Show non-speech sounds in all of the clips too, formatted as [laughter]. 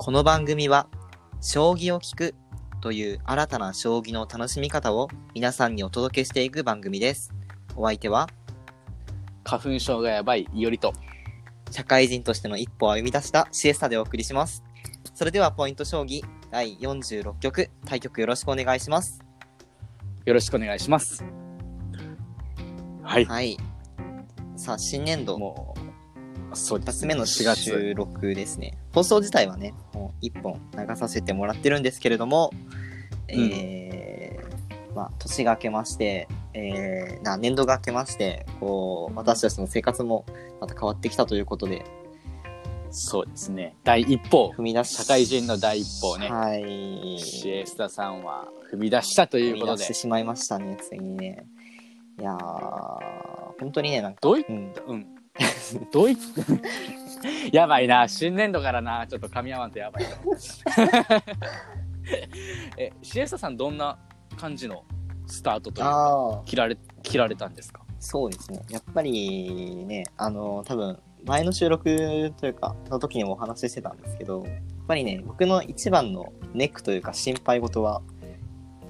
この番組は、将棋を聞くという新たな将棋の楽しみ方を皆さんにお届けしていく番組です。お相手は、花粉症がやばいいおりと社会人としての一歩を歩み出したシエスタでお送りします。それでは、ポイント将棋第46局、対局よろしくお願いします。よろしくお願いしますはい、はい。さあ、新年度、もうそうです2つ目の4月収録ですね。放送自体はね、1本流させてもらってるんですけれども、えーまあ、年が明けまして、えーな年度が明けまして、こう、私たちの生活もまた変わってきたということで、そうですね。第一歩。踏み出し、社会人の第一歩をね、はい。シエスタさんは踏み出したということで。踏み出してしまいましたね、ついにね。いやー、本当にね、なんか、どういうん、うん。どうい [laughs] やばいな新年度からなちょっと噛み合わんとやばいな。[laughs] えシエスタさんどんな感じのスタートというか切られ切られたんですか？そうですね。やっぱりね、あの、多分、前の収録というか、の時にもお話ししてたんですけど、やっぱりね、僕の一番のネックというか心配事は、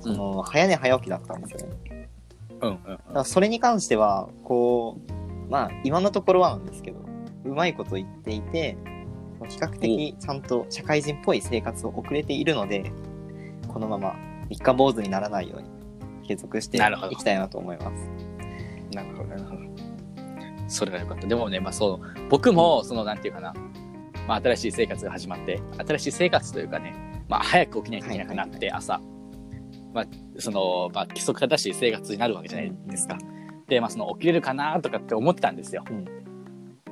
その、早寝早起きだったんですよね。うんうん。だからそれに関しては、こう、まあ、今のところはなんですけど、うまいこと言っていて、比較的ちゃんと社会人っぽい生活を送れているので、このまま三日坊主にならないように継続していきたいなと思います。なるほどなるほど。それが良かった。でもねまあそう僕もそのなんていうかな、まあ、新しい生活が始まって新しい生活というかね、まあ、早く起きないといけなくなって、朝、まあ、その、まあ、規則正しい生活になるわけじゃないですか、で、まあ、その起きれるかなとかって思ってたんですよ、うん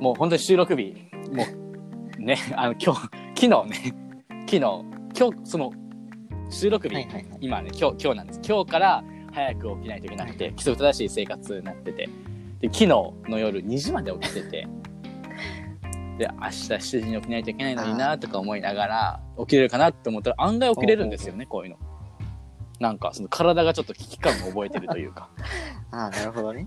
もう本当に収録日もうね [laughs] あの今日昨日ね [laughs] 昨日今日その収録日、はいはいはい。今ね今日今日なんです。今日から早く起きないといけなくて規則正しい生活になってて。で昨日の夜2時まで起きててで明日7時に起きないといけないのになとか思いながら起きれるかなって思ったら案外起きれるんですよねこういうの。なんかその体がちょっと危機感を覚えてるというか。[laughs] ああ、なるほどね。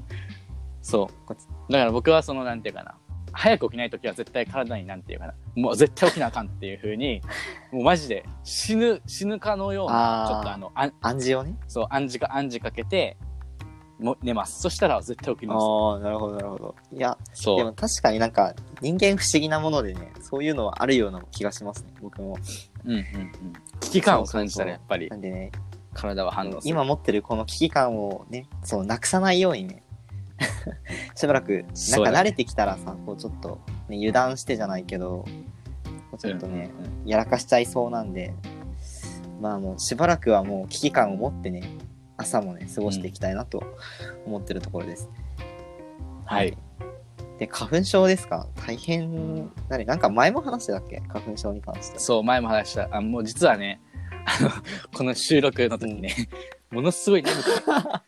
そう。だから僕はそのなんていうかな早く起きない時は絶対体になんていうかなもう絶対起きなあかんっていう風に [laughs] もうマジで死ぬ死ぬかのようなちょっとあのあ暗示をね？そう、暗示か、暗示かけて、も寝ます。そしたら絶対起きます。ああ、なるほど、なるほど。いや、そう。でも確かになんか人間不思議なものでね、そういうのはあるような気がしますね、僕も。うんうんうん。危機感を感じたらやっぱりなんでね、体は反応する。今持ってるこの危機感をね、そう、なくさないようにね、[laughs] しばらく、なんか慣れてきたらさ、こうちょっと、ね、油断してじゃないけど、ちょっとね、うんうんうんやらかしちゃいそうなんで、まあもうしばらくはもう危機感を持ってね、朝もね、過ごしていきたいなと思ってるところです。はい。で、花粉症ですか？大変、何なんか前も話してたっけ？花粉症に関して。そう、前も話した。あ、もう実はね、あの、この収録の時ね、ものすごい眠くて、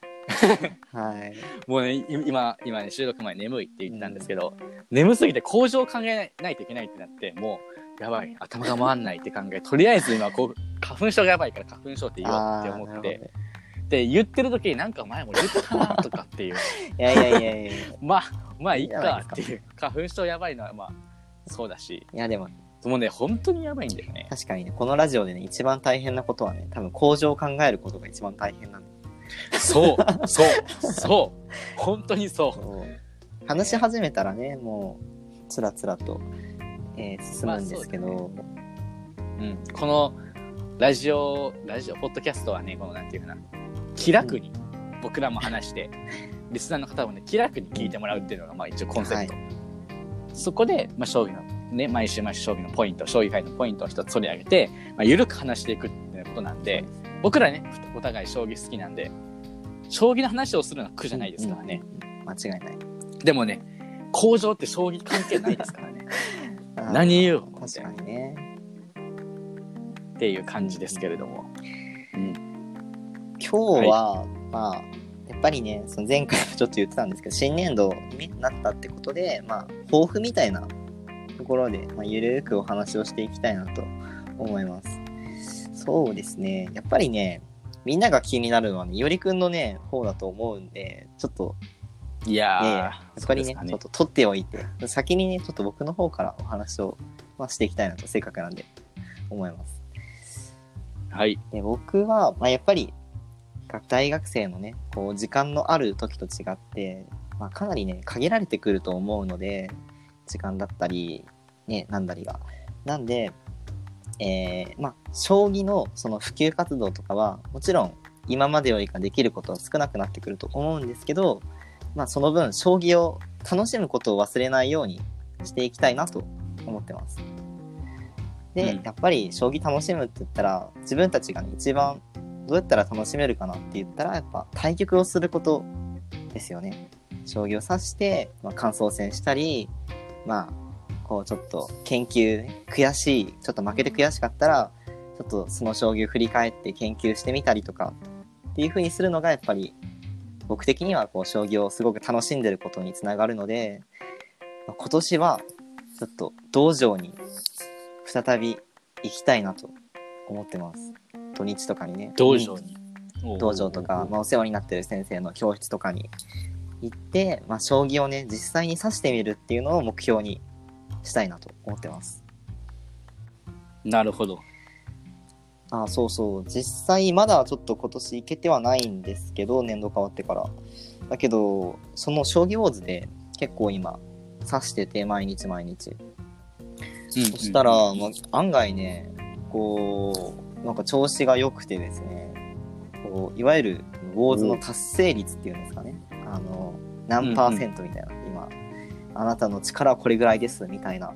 [laughs] [laughs] はい。もうね、い今、今ね、収録前眠いって言ったんですけど、眠すぎて工場を考えないといけないってなって、もう、やばい、頭が回んないって考え、とりあえず今、こう、花粉症がやばいから花粉症って言おうって思って、あーなるほどねで、言ってる時になんか前も言ったなとかっていう。いやいやいやいやいや。[laughs] まあ、まあいいかかっていう。花粉症やばいのはまあ、そうだし。いやでも、もうね、本当にやばいんだよね。確かにね、このラジオでね、一番大変なことはね、多分工場を考えることが一番大変なんで。そう、そう、そう。本当にそそう話し始めたらね、もう、つらつらと、えー進むんですけど、う。うん。この、ラジオ、ラジオ、ポッドキャストはね、このなんていうかな、気楽に、僕らも話して、[laughs] リスナーの方もね、気楽に聞いてもらうっていうのが、まあ一応コンセプト。そこで、まあ将棋の、ね、毎週毎週将棋のポイント、将棋界のポイントを一つ取り上げて、まあ緩く話していくっていうことなんで、僕らね、お互い将棋好きなんで、将棋の話をするのは苦じゃないですからね。うん。間違いない。でもね、工場って将棋関係ないですからね。[laughs] 何言う確かにね。っていう感じですけれども。うん。今日は、まあ、やっぱりね、その前回もちょっと言ってたんですけど、新年度にねなったってことで、まあ、抱負みたいなところで、まあ、ゆるーくお話をしていきたいなと思います。そうですね。やっぱりね、みんなが気になるのはね、いおりくんのね、方だと思うんで、ちょっと、いやー、そうですかちょっと取っておいて、先にね、ちょっと僕の方からお話を、まあ、していきたいなと、せっかくなんで、思います。はい。で僕は、まあ、やっぱり学大学生のねこう時間のある時と違って、まあ、かなりね限られてくると思うので時間だったりねなんだりが。なんで、えーまあ将棋のその普及活動とかはもちろん今までよりかできることは少なくなってくると思うんですけど、まあ、その分将棋を楽しむことを忘れないようにしていきたいなと思ってます。で、うんやっぱり将棋楽しむって言ったら自分たちがね一番どうやったら楽しめるかなって言ったらやっぱ対局をすることですよね。将棋を指して、まあ、感想戦したりまあこうちょっと研究ね悔しいちょっと負けて悔しかったらちょっとその将棋を振り返って研究してみたりとかっていう風にするのがやっぱり僕的にはこう将棋をすごく楽しんでることにつながるのでまあ今年はちょっと道場に再び行きたいなと思ってます。土日とかにね。道場に。道場とか、まあ、お世話になってる先生の教室とかに行って、まあ、将棋をね実際に指してみるっていうのを目標にしたいなと思ってます。なるほど。あそうそう。実際まだちょっと今年行けてはないんですけど年度変わってから。だけどその将棋ウォーズで結構今指してて毎日毎日。そしたら、まあ、案外ねこうなんか調子が良くてですね。こういわゆるウォーズの達成率っていうんですかね。あの何パーセントみたいな、今あなたの力はこれぐらいですみたいな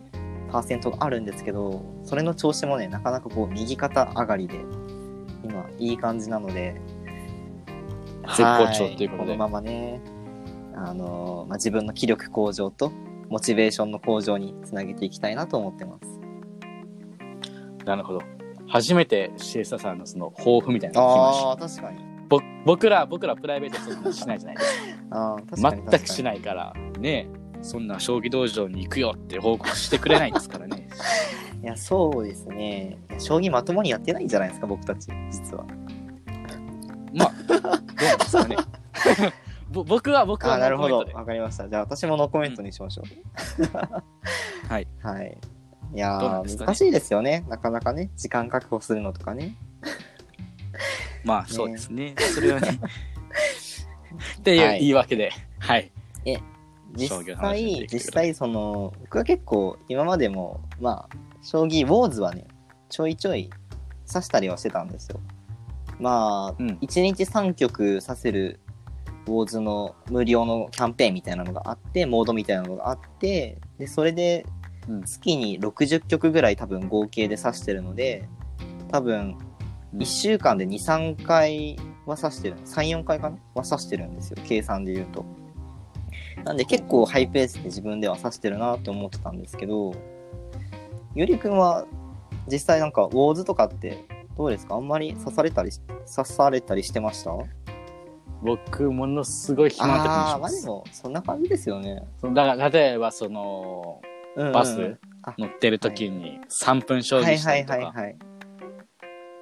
パーセントがあるんですけどそれの調子もねなかなかこう右肩上がりで今いい感じなので絶好調ということではこのままねあの、まあ、自分の気力向上とモチベーションの向上につなげていきたいなと思ってますなるほど。初めてシエスタさんのその抱負みたいなのを聞きました。ああ確かにぼ僕ら、僕らプライベートそんなしないじゃないです [laughs] あー確かか。に全くしいないから、ねそんな将棋道場に行くよって報告してくれないですからね。[laughs] いやそうですね。将棋まともにやってないんじゃないですか僕たち実は。まあ、どうなんですかね。[laughs] ぼ僕は、僕はなるほど。わかりました。じゃあ私もノーコメントにしましょう、はい。[laughs] はい。いやね。難しいですよね。なかなかね時間確保するのとかね。まあ、そうですね。それはね。っていうはい。言い訳で、はい。実際実際その僕は結構今までもまあ将棋ウォーズはねちょいちょい指したりはしてたんですよ。まあ、うん。1日3局指せるウォーズの無料のキャンペーンみたいなのがあってモードみたいなのがあってでそれでうん。月に60局ぐらい多分合計で指してるので多分うん。1週間で23回は指してる34回かなは指してるんですよ。計算で言うとなんで結構ハイペースで自分では指してるなって思ってたんですけどゆりくんは実際なんかウォーズとかってどうですか？あんまり刺されたりし刺されたりしてました？僕、ものすごい暇な時にああーしま。まあですもそんな感じですよね、だから、例えば、その、うんうん。バスあ乗ってる時に3分将はい。はい棋したりとか、はいはい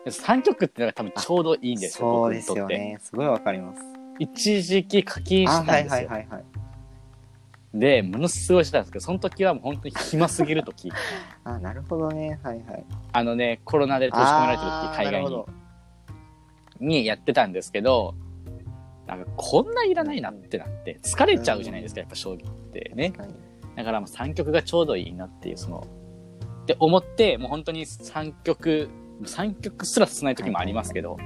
3曲ってのが多分ちょうどいいんですよ、そうです。よね。すごいわかります。一時期課金あはいしたんですよ。はいはいはいで、ものすごいしてたんですけど、その時はもう本当に暇すぎる時。[laughs] あなるほどね。はいはい。あのね、コロナで閉じ込められてる時、海外に。にやってたんですけど、なんかこんないらないなってなって、疲れちゃうじゃないですか、やっぱ将棋ってね。だからもう3曲がちょうどいいなっていう、その、って思って、もう本当に3曲、3曲すら進ない時もありますけど、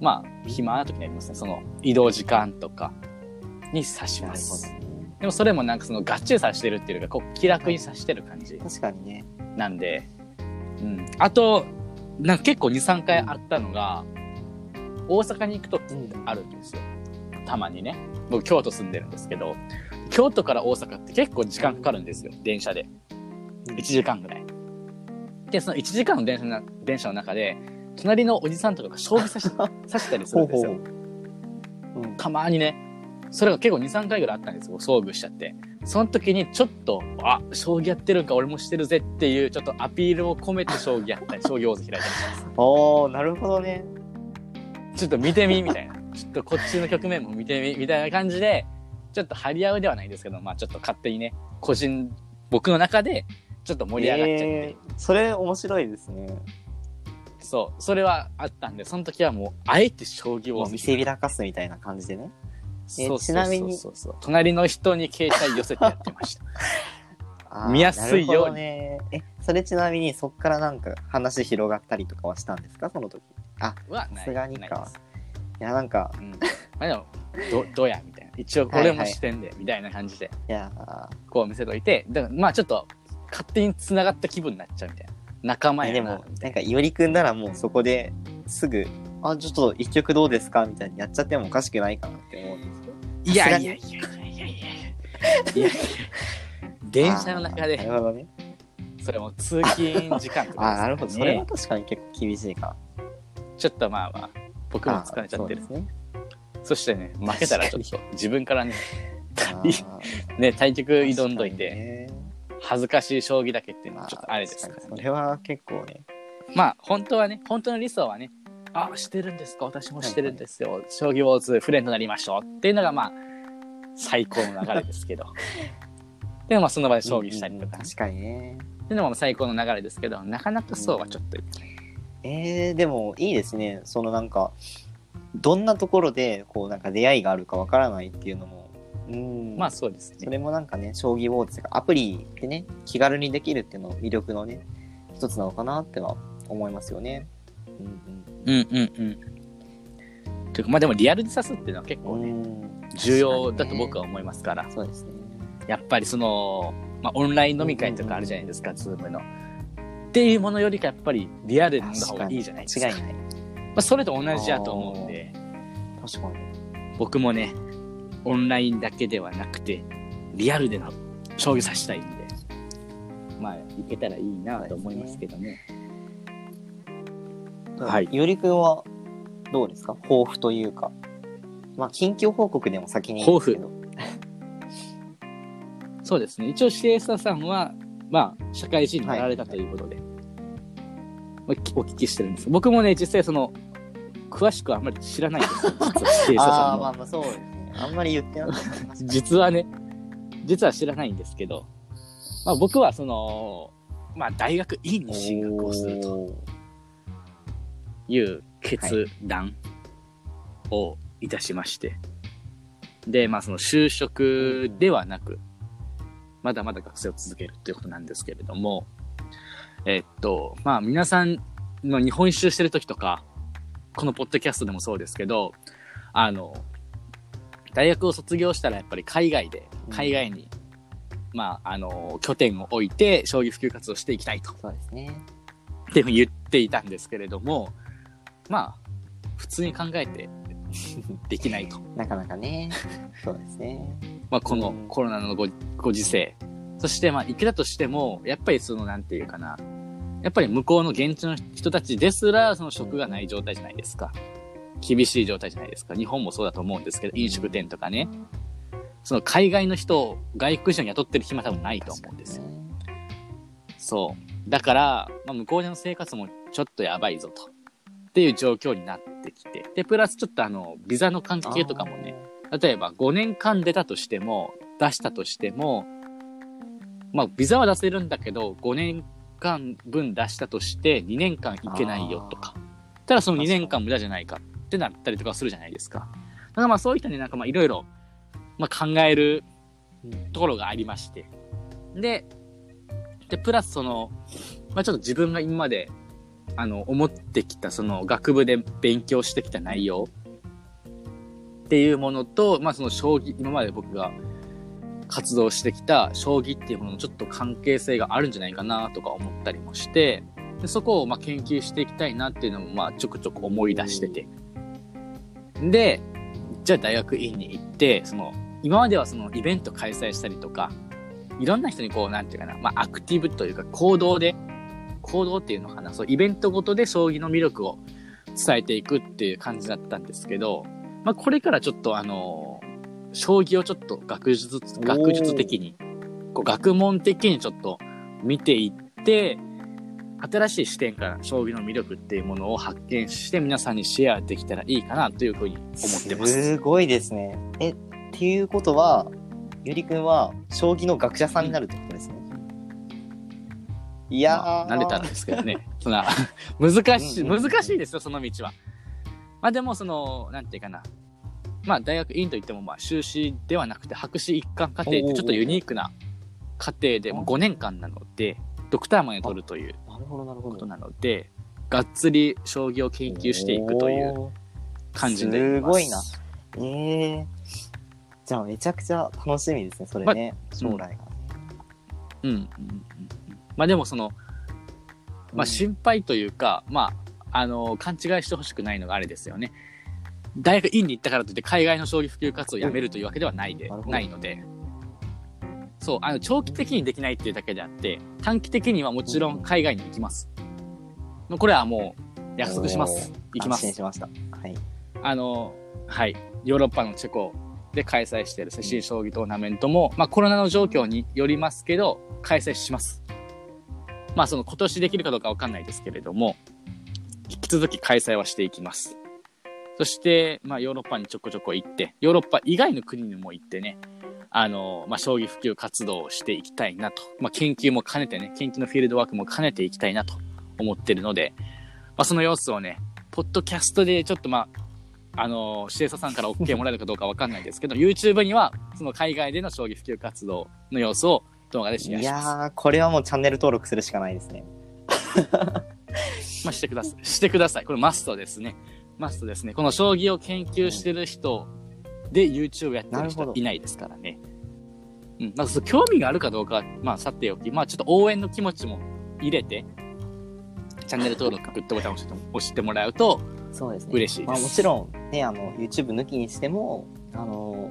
まあ、暇な時にありますね。その、移動時間とかに指します。でもそれもなんかその、がっちり指してるっていうか、こう、気楽に指してる感じ確かにねなんで、うん。あと、なんか結構2、3回あったのが、大阪に行くとうんあるんですよ。たまにね。僕、京都住んでるんですけど、京都から大阪って結構時間かかるんですよ。電車で。1時間ぐらい。で、その1時間の電車な電車の中で、隣のおじさんとかが将棋指し [laughs] 指したりするんですよ。うんたまにね。それが結構2、3回ぐらいあったんですよ。遭遇しちゃって。その時にちょっと、あ、将棋やってるんか俺もしてるぜっていう、ちょっとアピールを込めて将棋やったり、[laughs] 将棋王座開いたりします。おーなるほどねちょっと見てみ、みたいな。ちょっとこっちの局面も見てみ、みたいな感じで、ちょっと張り合うではないですけど、まあちょっと勝手にね、個人、僕の中で、ちょっと盛り上がっちゃって、えーそれ面白いですね。そうそれはあったんでその時はもうあえて将棋を見せびらかすみたいな感じでね。えそうちなみにそう。そう隣の人に携帯寄せてやってました。[laughs] 見やすいように。え、それちなみにそっからなんか話広がったりとかはしたんですか？その時。あ、はないさすがにか。ないやなんか、うん、まあでもどどうやみたいな。一応これもしてんで、みたいな感じで。いやー。こう見せといて。だからまあちょっと勝手に繋がった気分になっちゃうみたいな。仲間やなえでも、な。んか、いおりくんならもうそこですぐ、あ、ちょっと一曲どうですかみたいにやっちゃってもおかしくないかなって思うんですけど。いやいやいやいやいやいやいやいや電車の中あーなでるほどね。それも通勤時間とかあーなるほど。それは確かに結構厳しいか。ちょっとまあまあ僕も疲れちゃってるそうですね。そしてね負けたらちょっと自分からね [laughs] ね対局挑んどいてね恥ずかしい将棋だけっていうのまはちょっとあれですからねそれは結構ね。まあ本当はね本当の理想はねあしてるんですか？私もしてるんですよ、将棋ウォーズフレンドになりましょうっていうのが [laughs] まあ最高の流れですけど。でもまあその場で将棋したりとか、うん確かにね。っていうのも最高の流れですけどなかなかそうはちょっと、えー、でもいいですね。そのなんか、どんなところで、こうなんか出会いがあるかわからないっていうのも、うん。まあそうですね。それもなんかね、将棋ウォーズとかアプリでね、気軽にできるっていうのも魅力のね、一つなのかなっては思いますよね。うんうんうんうんというかまあでもリアルで指すっていうのは結うん。構ね、うん重要だと僕は思いますから、そうですね。やっぱりその、まあ、オンライン飲み会とかあるじゃないですか、ズームの。っていうものよりかやっぱりリアルの方がいいじゃないですか。間違いない。まあ、それと同じだと思うんで、確かに。僕もね、オンラインだけではなくて、リアルでの将棋指したいんで、まあ、いけたらいいなと思いますけどね。はいよりくんはどうですか？抱負というか。まあ、近況報告でも先にいいんですけど。[laughs] そうですね。一応、シエスタさんは、まあ、社会人になられたということで、まあきお聞きしてるんです。僕もね、実際その、詳しくはあんまり知らないんですよ。[laughs] 実は、シエスタああ、さんのまあまあそうですね。あんまり言ってなかった実はね、実は知らないんですけど、まあ僕はその、まあ大学院に進学をするという決断をいたしまして、で、まあその就職ではなく、まだまだ学生を続けるということなんですけれども、えっと、まあ皆さんの日本一周してる時とか、このポッドキャストでもそうですけど、あの、大学を卒業したらやっぱり海外で、うん。海外に、まあ、あの、拠点を置いて将棋普及活動をしていきたいと、そうですね。っていうふうに言っていたんですけれども、まあ、普通に考えて [laughs] できないと。なかなかね。そうですね。まあ、このうんコロナのごご時世。そして、まあ、いくらとしても、やっぱりその、なんていうかな。やっぱり向こうの現地の人たちですら、その職がない状態じゃないですか。厳しい状態じゃないですか。日本もそうだと思うんですけど、飲食店とかね。その海外の人を外国人を雇ってる暇多分ないと思うんですよ。ねそう。だから、まあ、向こうでの生活もちょっとやばいぞと。っていう状況になってきて。で、プラスちょっとあの、ビザの関係とかもね、例えば5年間出たとしても、出したとしても、まあ、ビザは出せるんだけど、5年間分出したとして、2年間いけないよとか。ただその2年間無駄じゃないかってなったりとかするじゃないですか。だからまあそういったね、なんかまあいろいろ、まあ考えるうんところがありまして。で、で、プラスその、まあちょっと自分が今まで、あの、思ってきた、その学部で勉強してきた内容っていうものと、まあその将棋、今まで僕が活動してきた将棋っていうもののちょっと関係性があるんじゃないかなとか思ったりもして、でそこをま研究していきたいなっていうのもまあちょくちょく思い出してて。で、じゃあ大学院に行って、その、今まではそのイベント開催したりとか、いろんな人にこう、なんていうかな、まあアクティブというか行動で、行動っていうのかな、そう、イベントごとで将棋の魅力を伝えていくっていう感じだったんですけど、まあこれからちょっとあの将棋をちょっと学術、学術的に、こう学問的にちょっと見ていって、新しい視点から将棋の魅力っていうものを発見して皆さんにシェアできたらいいかなというふうに思ってます。すごいですね。え、っていうことは、ゆりくんは将棋の学者さんになるってこ。いやー、まあ、慣れたらですけどね。そんな、[laughs] 難しい、難しいですよ、その道は。まあでも、その、なんていうかな。まあ、大学院といっても、まあ、修士ではなくて、博士一貫課程ってちょっとユニークな課程で、もう5年間なので、ドクターまで取るというなるほど、なるほど。ことなので、がっつり将棋を研究していくという感じでいます。すごいな。ええじゃあめちゃくちゃ楽しみですね、それね、将来が。うんうんうんうん。まあでもその、まあ心配というか、まあ、あの、勘違いしてほしくないのがあれですよね。大学院に行ったからといって海外の将棋普及活動をやめるというわけではないで、ないので。そう、あの、長期的にできないっていうだけであって、短期的にはもちろん海外に行きます。もうこれはもう約束します。行きます。しました。はい。あの、はい、ヨーロッパのチェコで開催している世界将棋トーナメントも、まあコロナの状況によりますけど、開催します。まあその今年できるかどうかわかんないですけれども、引き続き開催はしていきます。そして、まあヨーロッパにちょこちょこ行って、ヨーロッパ以外の国にも行ってね、あの、まあ将棋普及活動をしていきたいなと、まあ研究も兼ねてね、研究のフィールドワークも兼ねていきたいなと思ってるので、まあその様子をね、ポッドキャストでちょっとまあ、あの、シエサさんから OK もらえるかどうかわかんないですけど、[laughs] YouTube には、その海外での将棋普及活動の様子を動画でシェアいします。やー、これはもうチャンネル登録するしかないですね。[laughs] まあ、してください。してください。これマストですね。マストですね。この将棋を研究してる人で YouTube やってるなるほど人いないですからね。うん。まあ、そう興味があるかどうかは、まあ、さておき、まあ、ちょっと応援の気持ちも入れて、チャンネル登録、グッドボタンを押して押してもらうとそうですね。嬉しいです。まあもちろん、ね、あの、YouTube 抜きにしても、あの、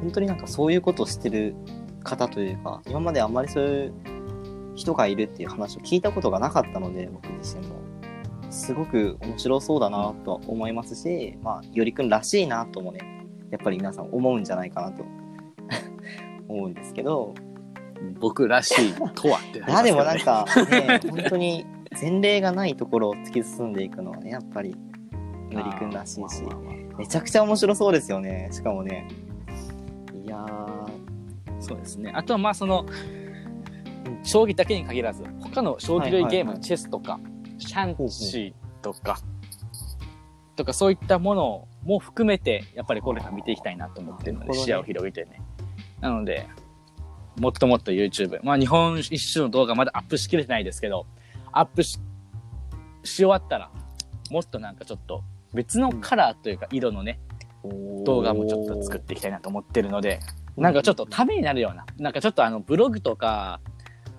本当になんかそういうことをしてる方というか、今まであんまりそういう人がいるっていう話を聞いたことがなかったので、僕自身も。すごく面白そうだなとは思いますし、まあ、よりくんらしいなともね、やっぱり皆さん思うんじゃないかなと。[laughs] 思うんですけど、僕らしいとはってなりいや [laughs] でもなんかね本当に前例がないところを突き進んでいくのはねやっぱりよりくんらしいし。めちゃくちゃ面白そうですよねしかもね。いやーそうですね。あとはまあその、将棋だけに限らず、他の将棋類ゲーム、チェスとか、シャンチーとか、とかそういったものも含めて、やっぱりこれから見ていきたいなと思ってるので、視野を広げてね。なので、もっともっと YouTube、まあ日本一周の動画まだアップしきれてないですけど、アップしし終わったら、もっとなんかちょっと別のカラーというか色のね、動画もちょっと作っていきたいなと思ってるので、なんかちょっとためになるような、なんかちょっとあのブログとか、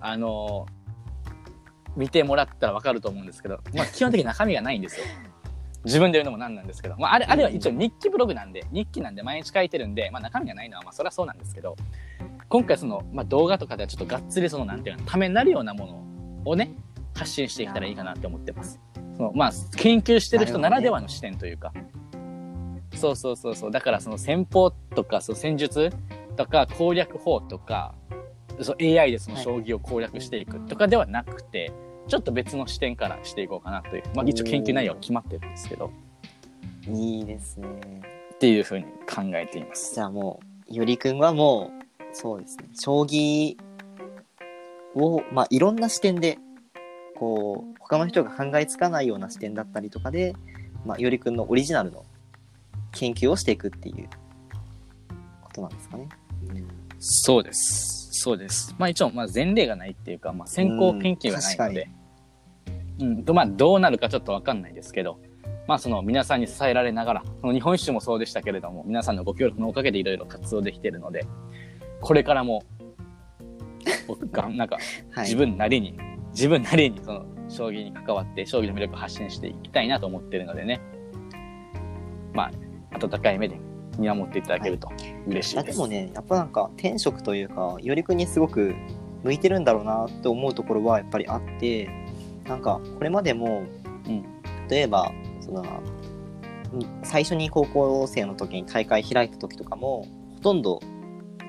あの、見てもらったらわかると思うんですけど、まあ基本的に中身がないんですよ。[laughs] 自分で言うのもなんなんですけど、まああれ、あれは一応日記ブログなんで、日記なんで毎日書いてるんで、まあ中身がないのはまあそりゃそうなんですけど、今回その、まあ動画とかではちょっとがっつりその、なんていうの、ためになるようなものをね、発信していけたらいいかなって思ってます。その、まあ研究してる人ならではの視点というか、そうそうそうそう。だからその戦法とか、その戦術とか攻略法とか、そう AI でその将棋を攻略していくとかではなくて、ちょっと別の視点からしていこうかなという。まあ一応研究内容は決まってるんですけど、いいですねっていうふうに考えています。じゃあもうよりくんはもうそうですね将棋をまあいろんな視点でこう他の人が考えつかないような視点だったりとかで、まあ、よりくんのオリジナルの研究をしていくっていうことなんですかね。そうです。そうです。まあ一応、まあ前例がないっていうか、まあ先行研究がないので、うん、とまあどうなるかちょっとわかんないですけど、まあその皆さんに支えられながら、その日本一周もそうでしたけれども、皆さんのご協力のおかげでいろいろ活動できているので、これからも、僕が、[laughs] なんかはい、自分なりに、自分なりにその将棋に関わって将棋の魅力を発信していきたいなと思っているのでね、まあ、温かい目で見守っていただけると。嬉しいで。あですもねやっぱなんか転職というかよりくんにすごく向いてるんだろうなって思うところはやっぱりあってなんかこれまでも、うん。例えばそのうん最初に高校生の時に大会開いた時とかもほとんど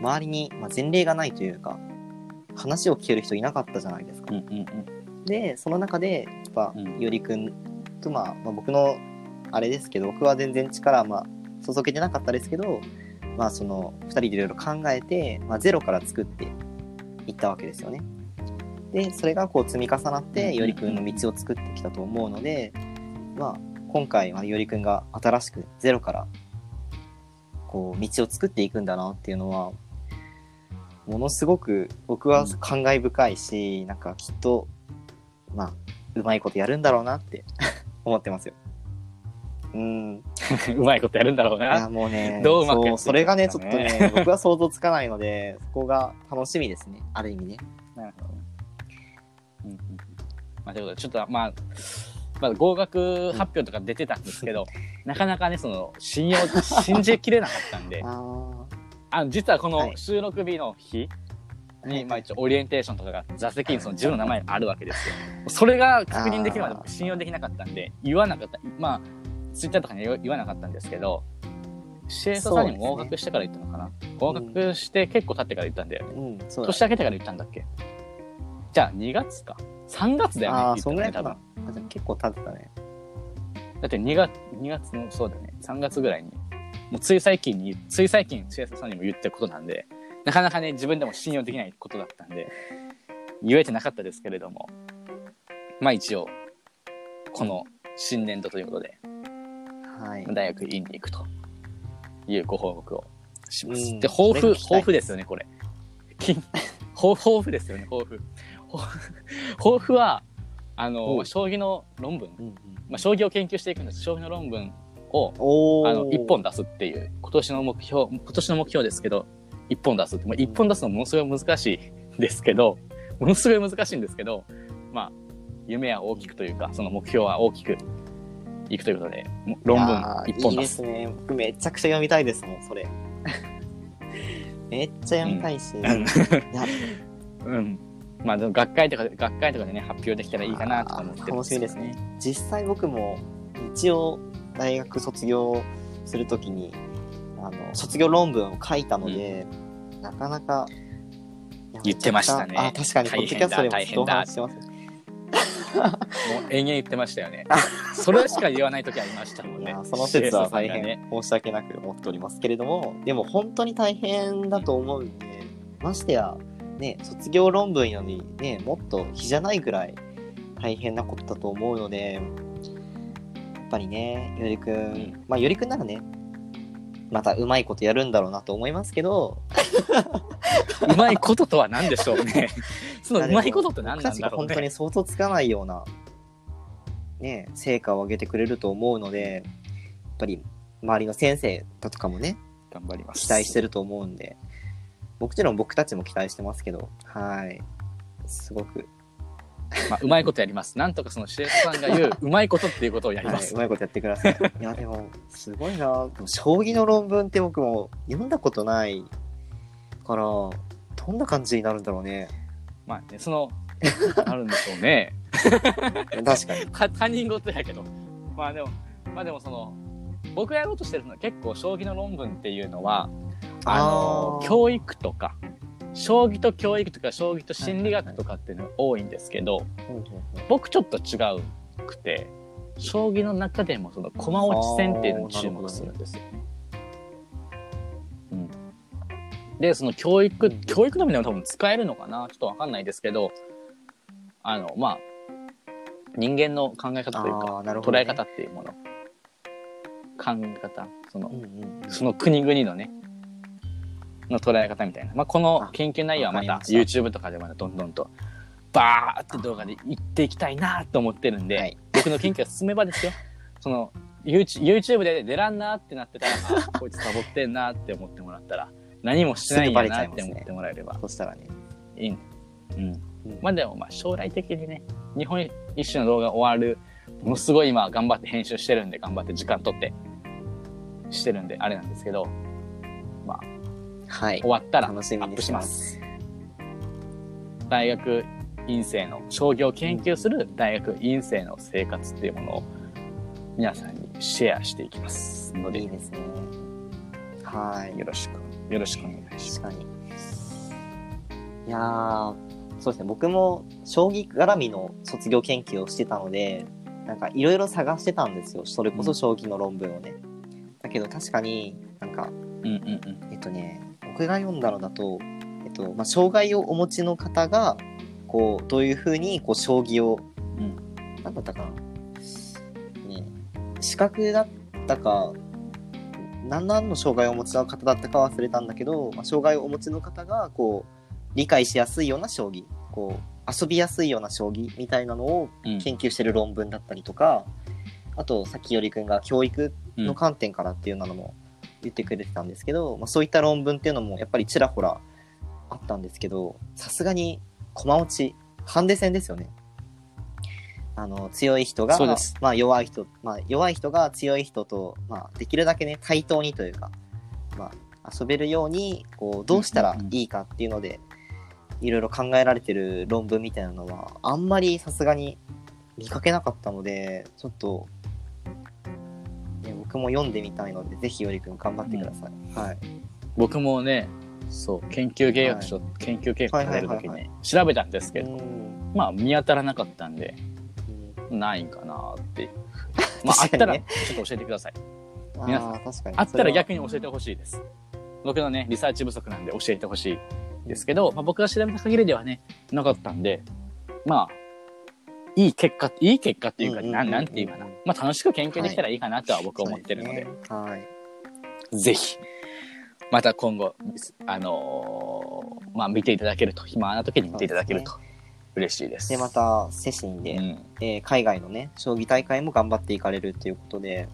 周りに、まあ、前例がないというか話を聞ける人いなかったじゃないですか。うんうんでその中でやっぱ、うん。よりくんと、まあ、まあ僕のあれですけど僕は全然力、まあ、注げてなかったですけど、まあ、その2人でいろいろ考えて、まあ、ゼロから作っていったわけですよね。でそれがこう積み重なっうんうんてよりくんの道を作ってきたと思うので、まあ、今回はよりくんが新しくゼロからこう道を作っていくんだなっていうのはものすごく僕は感慨深いし、なんかきっとまあうまいことやるんだろうなって [laughs] 思ってますよ。うん。い [laughs] うまいことやるんだろうやな。もうね、どううまくやっていくかねそうそれがね、ちょっとね、僕は想像つかないので、そこが楽しみですね。ある意味ね。なるほどね。うんうんうんまあ、ということで、ちょっとまあ、まあ、合格発表とか出てたんですけど、なかなかね、その、信用、信じきれなかったんで、[laughs] ああの、実はこのはい収録日の日に、はいまあ一応オリエンテーションとかが座席にその自分の名前があるわけですよ。それが確認できるまで僕信用できなかったんで、言わなかった。まあ、ツイッターとかには言わなかったんですけど、生徒さんにも合格してから言ったのかな、合格して結構経ってから言ったんで、あ、うん、そうだ年明けてから言ったんだっけ？じゃあ2月か。3月だよね。ああ、言そんぐらいかな。あじゃあ結構経ってたね。だって2月、2月の、そうだね、3月ぐらいに、もうつい最近に、つい最近、シエさんにも言ってることなんで、なかなかね、自分でも信用できないことだったんで、言えてなかったですけれども、まあ一応、この新年度ということで、はい。大学院に行くというご報告をします。うんで、抱負、それが聞きたい抱負ですよね、これ。金抱抱負ですよね、抱負。抱抱負は、あおの、う将棋の論文、うんうん、まあ、将棋を研究していくんです。将棋の論文を、おあの、一本出すっていう、今年の目標、今年の目標ですけど、一本出すって、まあ、一本出すのものすごい難しいんですけど、ものすごい難しいんですけど、まあ、夢は大きくというか、その目標は大きくいくということで、も論文一本いい出。ですすね。僕めちゃくちゃ読みたいですもん、それ。[laughs] めっちゃ読みたいし。いや、うん。まあ、でも学会とかで、学会とかでね、発表できたらいいかなとか思って楽しみですね。実際僕も一応大学卒業するときにあの卒業論文を書いたので、なかなかいや言ってましたねあ確かにポッドキャストでもずっとお話ししてますねもう延々言ってましたよね。それしか言わない時ありましたもんね。[laughs] その説は大変申し訳なく思っておりますけれどもでも本当に大変だと思うんでましてやね卒業論文よりねもっと比じゃないぐらい大変なことだと思うのでやっぱりねよりくんまあよりくんならねまたうまいことやるんだろうなと思いますけど [laughs] うまいこととは何でしょうね。[laughs] そのうまいことって何なんだろうね。が本当に想像つかないようなね成果を上げてくれると思うのでやっぱり周りの先生だとかもね頑張ります。期待してると思うんで、もちろん僕たちも期待してますけど、はい。すごく、まあ、うまいことやります。なんとかそのシエサさんが言う [laughs] うまいことっていうことをやりはい、ます。うまいことやってください。いや、でも、すごいな。将棋の論文って僕も読んだことないから、どんな感じになるんだろうね。まあね、その、あるんでしょうね。[laughs] 確かに。[laughs] か他人事やけど。まあでも、まあでもその、僕がやろうとしてるのは結構将棋の論文っていうのは、あの教育とか、将棋と教育とか、将棋と心理学とかっていうのが多いんですけど、僕ちょっと違うくて、将棋の中でもその駒落ち戦っていうのに注目するんですよ。うん。で、その教育、教育の面でも多分使えるのかなちょっとわかんないですけど、あの、まあ、人間の考え方というか、ね捉え方っていうもの。考え方、そのう、んうんうんその国々のね、の捉え方みたいな。まあ、この研究内容はまた YouTube とかでまだどんどんと、バーって動画で言っていきたいなと思ってるんで、はい僕の研究が進めばですよ。[laughs] その、YouTube で出らんなってなってたら、あ [laughs] こいつサボってんなって思ってもらったら、何もしてないんやなって思ってもらえればそしたらね。いい。うん。うんまあでもまあ将来的にね、日本一周の動画終わる、ものすごい今頑張って編集してるんで、頑張って時間取ってしてるんで、あれなんですけど、はい終。わったらアップしますす。大学院生の商業を研究する大学院生の生活っていうものを皆さんにシェアしていきますのでいいですね。はい。よろしくよろしくお願いします。確かに。いやー、そうですね。僕も将棋絡みの卒業研究をしてたので、なんかいろいろ探してたんですよ。それこそ将棋の論文をね。だけど確かになんか、うんうんうん。えっとね、僕が読んだのだと、えっと、まあ、障害をお持ちの方が、こうどういうふうにこう将棋を、うんなんだったかな、ね、資格だったか何何の障害をお持ちの方だったか忘れたんだけど、まあ、障害をお持ちの方がこう理解しやすいような将棋こう遊びやすいような将棋みたいなのをうん。研究してる論文だったりとか、あとさっきよりくんが教育の観点からっていうのも言ってくれてたんですけど、まあ、そういった論文っていうのもやっぱりちらほらあったんですけどさすがに駒落ちハンデ戦ですよね。あの強い人がまあ、弱い人、まあ、弱い人が強い人と、まあ、できるだけね対等にというか、まあ、遊べるようにこうどうしたらいいかっていうので、いろいろ考えられてる論文みたいなのはあんまりさすがに見かけなかったのでちょっと、ね、僕も読んでみたいのでぜひよりくん頑張ってください。はい、僕もねそう研究計画書、研究計画立てる時に、はいはい調べたんですけど、うん。まあ見当たらなかったんでうんないんかなって。い [laughs] うまああったらちょっと教えてください。皆さん。あったら逆に教えてほしいです。僕のねリサーチ不足なんで教えてほしいですけど、まあ、僕が調べた限りではねなかったんでまあいい結果いい結果っていうか、なんなんていうかな、まあ、楽しく研究できたらいいかなとは僕は思ってるので,、はい。ぜひまた今後あのーまあ見ていただけると暇な時に見ていただけると嬉しいです。でまたセシンで、うん。えー海外のね将棋大会も頑張っていかれるっていうことで。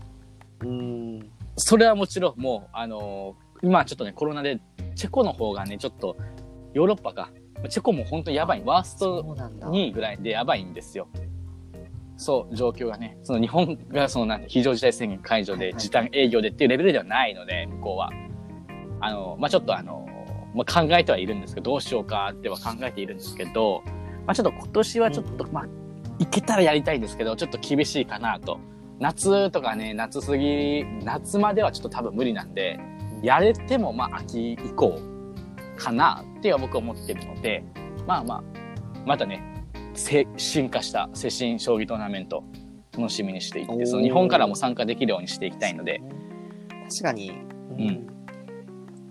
うーん。それはもちろんもうあのー今ちょっとねコロナでチェコの方がねちょっとヨーロッパかチェコも本当にやばいワーストそうなんだ2位ぐらいでやばいんですよ。そう、状況がね。その日本がそのなんて非常事態宣言解除で時短営業でっていうレベルではないので、向こうは。あの、まあ、ちょっとあの、まあ、考えてはいるんですけど、どうしようかっては考えているんですけど、まあ、ちょっと今年はちょっと、まあ、いけたらやりたいんですけど、ちょっと厳しいかなと。夏とかね、夏過ぎ、夏まではちょっと多分無理なんで、やれてもまあ秋以降かなっては僕は思ってるので、まあまあ、またね、せ進化した世新将棋トーナメント楽しみにしていって、その日本からも参加できるようにしていきたいので、確かに、うん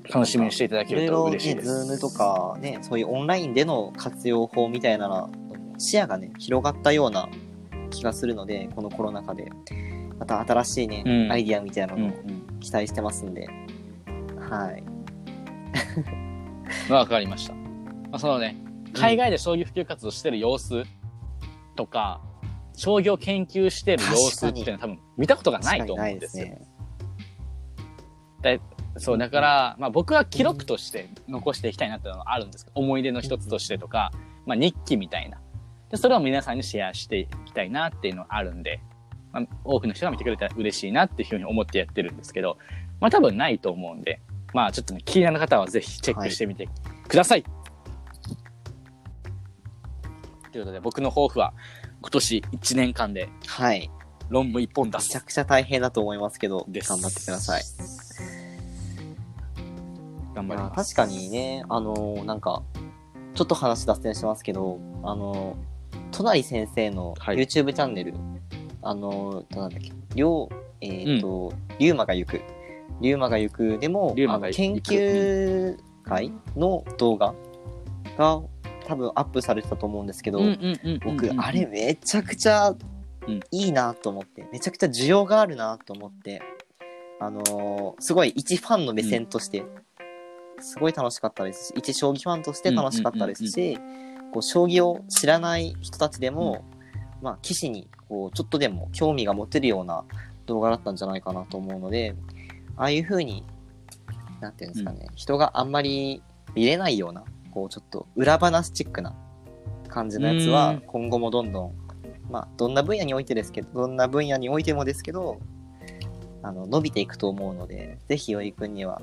楽しみにしていただけると嬉しいです。 Zoomとかね、そういうオンラインでの活用法みたいなの視野がね、広がったような気がするので、このコロナ禍で。また新しいね、うんアイディアみたいなうんのを期待してますんで。はい。うん。わかりました。まあ、そのね、海外で将棋普及活動してる様子とか、将棋を研究してる様子っていうのは多分見たことがないと思うんですよ。ね。そう、だから、まあ僕は記録として残していきたいなっていうのはあるんですけど、思い出の一つとしてとか、まあ日記みたいな。で、それを皆さんにシェアしていきたいなっていうのはあるんで、まあ、多くの人が見てくれたら嬉しいなっていうふうに思ってやってるんですけど、まあ多分ないと思うんで、まあちょっとね、気になる方はぜひチェックしてみてください。ということで、僕の抱負は今年1年間ではい。論文1本出めちゃす。くちゃ大変だと思いますけど、頑張ってください。頑張ります。確かにね、あのーなんか、ちょっと話脱線しますけど、あのー、隣先生のはい YouTube チャンネル、あのー、なんだっけ、りょう、えっ、と、リュウマが行く。リュウマが行く。でも、リュウマが行く。研究会の動画が多分アップされてたと思うんですけど、うんうんうんうんうん。僕、あれめちゃくちゃうんいいなと思って、めちゃくちゃ需要があるなと思って、あのーすごい一ファンの目線として、すごい楽しかったですし、一将棋ファンとして楽しかったですし、こう将棋を知らない人たちでも、まあ、棋士にこうちょっとでも興味が持てるような動画だったんじゃないかなと思うので、ああいう風に、なんていうんですかね、人があんまり見れないような、こうちょっと裏話チックな感じのやつはうん今後もどんどん、まあどんな分野においてですけど、どんな分野においてもですけど、あの伸びていくと思うので、ぜひよいくんには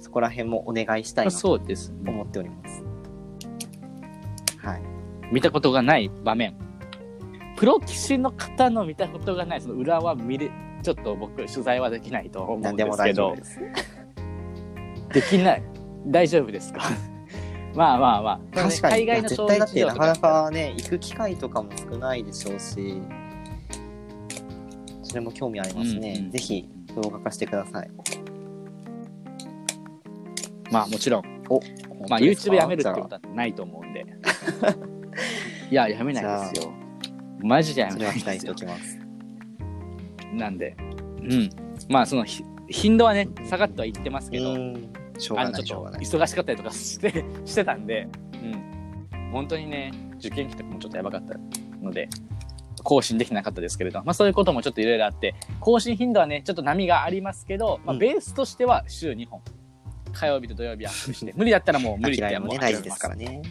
そこら辺もお願いしたいなとそうですね。思っております。はい。見たことがない場面。プロ棋士の方の見たことがない、その裏は見れ、ちょっと僕、取材はできないと思うん何ですけどできない。大丈夫ですか？[laughs] まあまあまあ。確かに、海外の絶対だってなかなかね、行く機会とかも少ないでしょうし、それも興味ありますね。うんうんぜひ動画化してください。まあもちろん、おまあ YouTube やめるってことはないと思うんで。[laughs] いや、やめないですよ。マジでやそれは期待してめないですよおきます。なんで、うん。まあ、そのひ頻度はね、下がってはいってますけど、うん。しょうがない、あのちょっとしょうがない。忙しかったりとかして [laughs] してたんで、うん、本当にね受験期とかもちょっとやばかったので更新できなかったですけれど、まあ、そういうこともちょっといろいろあって更新頻度はねちょっと波がありますけど、まあ、うん。ベースとしては週2本。火曜日と土曜日アップして [laughs] 無理だったらもう無理ってもう諦め大事ですからね。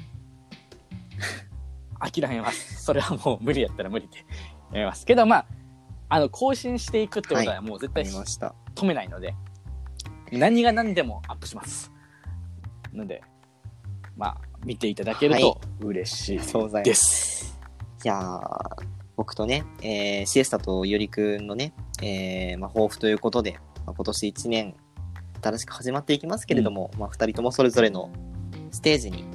[laughs] 諦めます。それはもう無理やったら無理ってやめますけどまああの更新していくってことはもう絶あ対りました。止めないので何が何でもアップします。のでまあ見ていただけると嬉しい惣菜。でいす、やー僕とね、えーシエスタとゆりくんのね、えーまあ、抱負ということで、まあ、今年1年、新しく始まっていきますけれども、まあ、2人ともそれぞれのステージに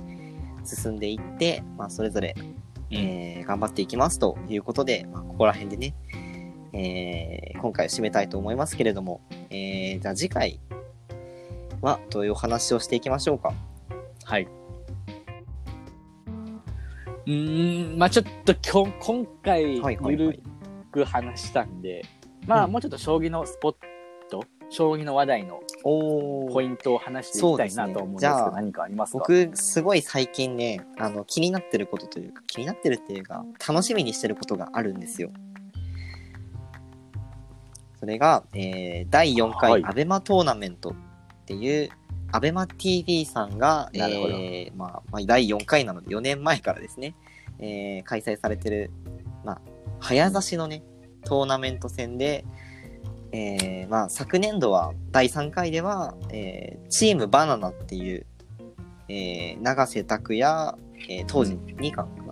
進んでいって、まあ、それぞれ、えー頑張っていきますということで、まあ、ここら辺でね、えー今回締めたいと思いますけれども、えーじゃあ次回はどういうお話をしていきましょうか？はい。うーん、まあちょっと今日、今回、はいはいはいゆる。く話したんで、まあうんもうちょっと将棋のスポット、将棋の話題のポイントを話していきたいなと思うんですけど、ね何かありますか？僕すごい最近ねあの気になってることというか気になってるっていうか楽しみにしてることがあるんですよそれが、えー第4はい。回アベマトーナメントっていうアベマ t v さんが、なるほど。えーまあまあ、第4回なので4年前からですね、えー開催されてる、まあ、早指しのねトーナメント戦で、えーまあ、昨年度は第3回では、えーチームバナナっていう、えー永瀬拓也、えー当時2巻かな、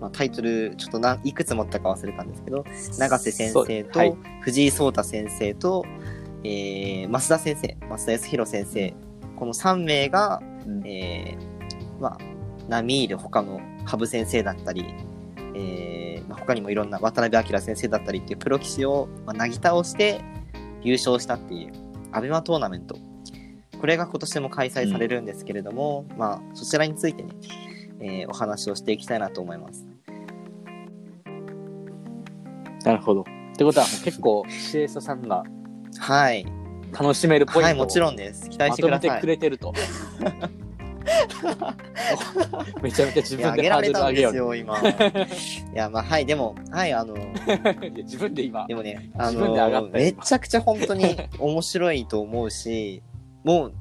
まあ、タイトルちょっと何いくつ持ったか忘れたんですけど永瀬先生と、藤井聡太先生と、えー増田先生増田康弘先生。この3名が、うん。えーまあ、並みいる他の羽生先生だったり、えーまあ、他にもいろんな渡辺明先生だったりっていうプロ棋士を、まあ、なぎ倒して優勝したっていうアベマトーナメント。これが今年も開催されるんですけれども、まあそちらについてね、えーお話をしていきたいなと思います。なるほど。ってことは結構、シエスタさんがはい。楽しめるポイントをはい、もちろんです。期待ましてくださいとめてく。れてると。[laughs] めちゃめちゃ自いや、分でハードル上げよう。んですよ、今。[laughs] いや、まあ、はい、でも、はい、あの、い [laughs] や自分で今で、もね、あ自分で上がの、ったよめちゃくちゃ本当に面白いと思うし、もう、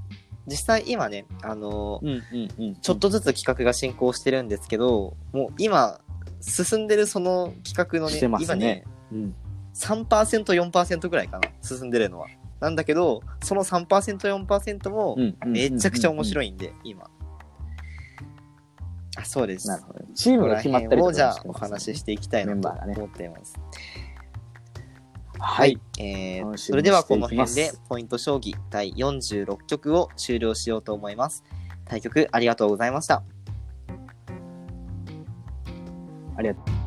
実際今ね、あの、うんうんうん。ちょっとずつ企画が進行してるんですけど、もう今、進んでるその企画のね、してますね今ね、うん、3%、4%ぐらいかな、進んでるのは。なんだけど、その3%、4%もうんうんめちゃくちゃ面い。白いんで、今。あ、そうです。なるほど。チームが決まったりとかをじゃあお話ししていきたいなと思っています。はい。えー、楽しみにそれではこの辺でポイント将棋第46局を終了しようと思います。対局ありがとうございました。ありがとう。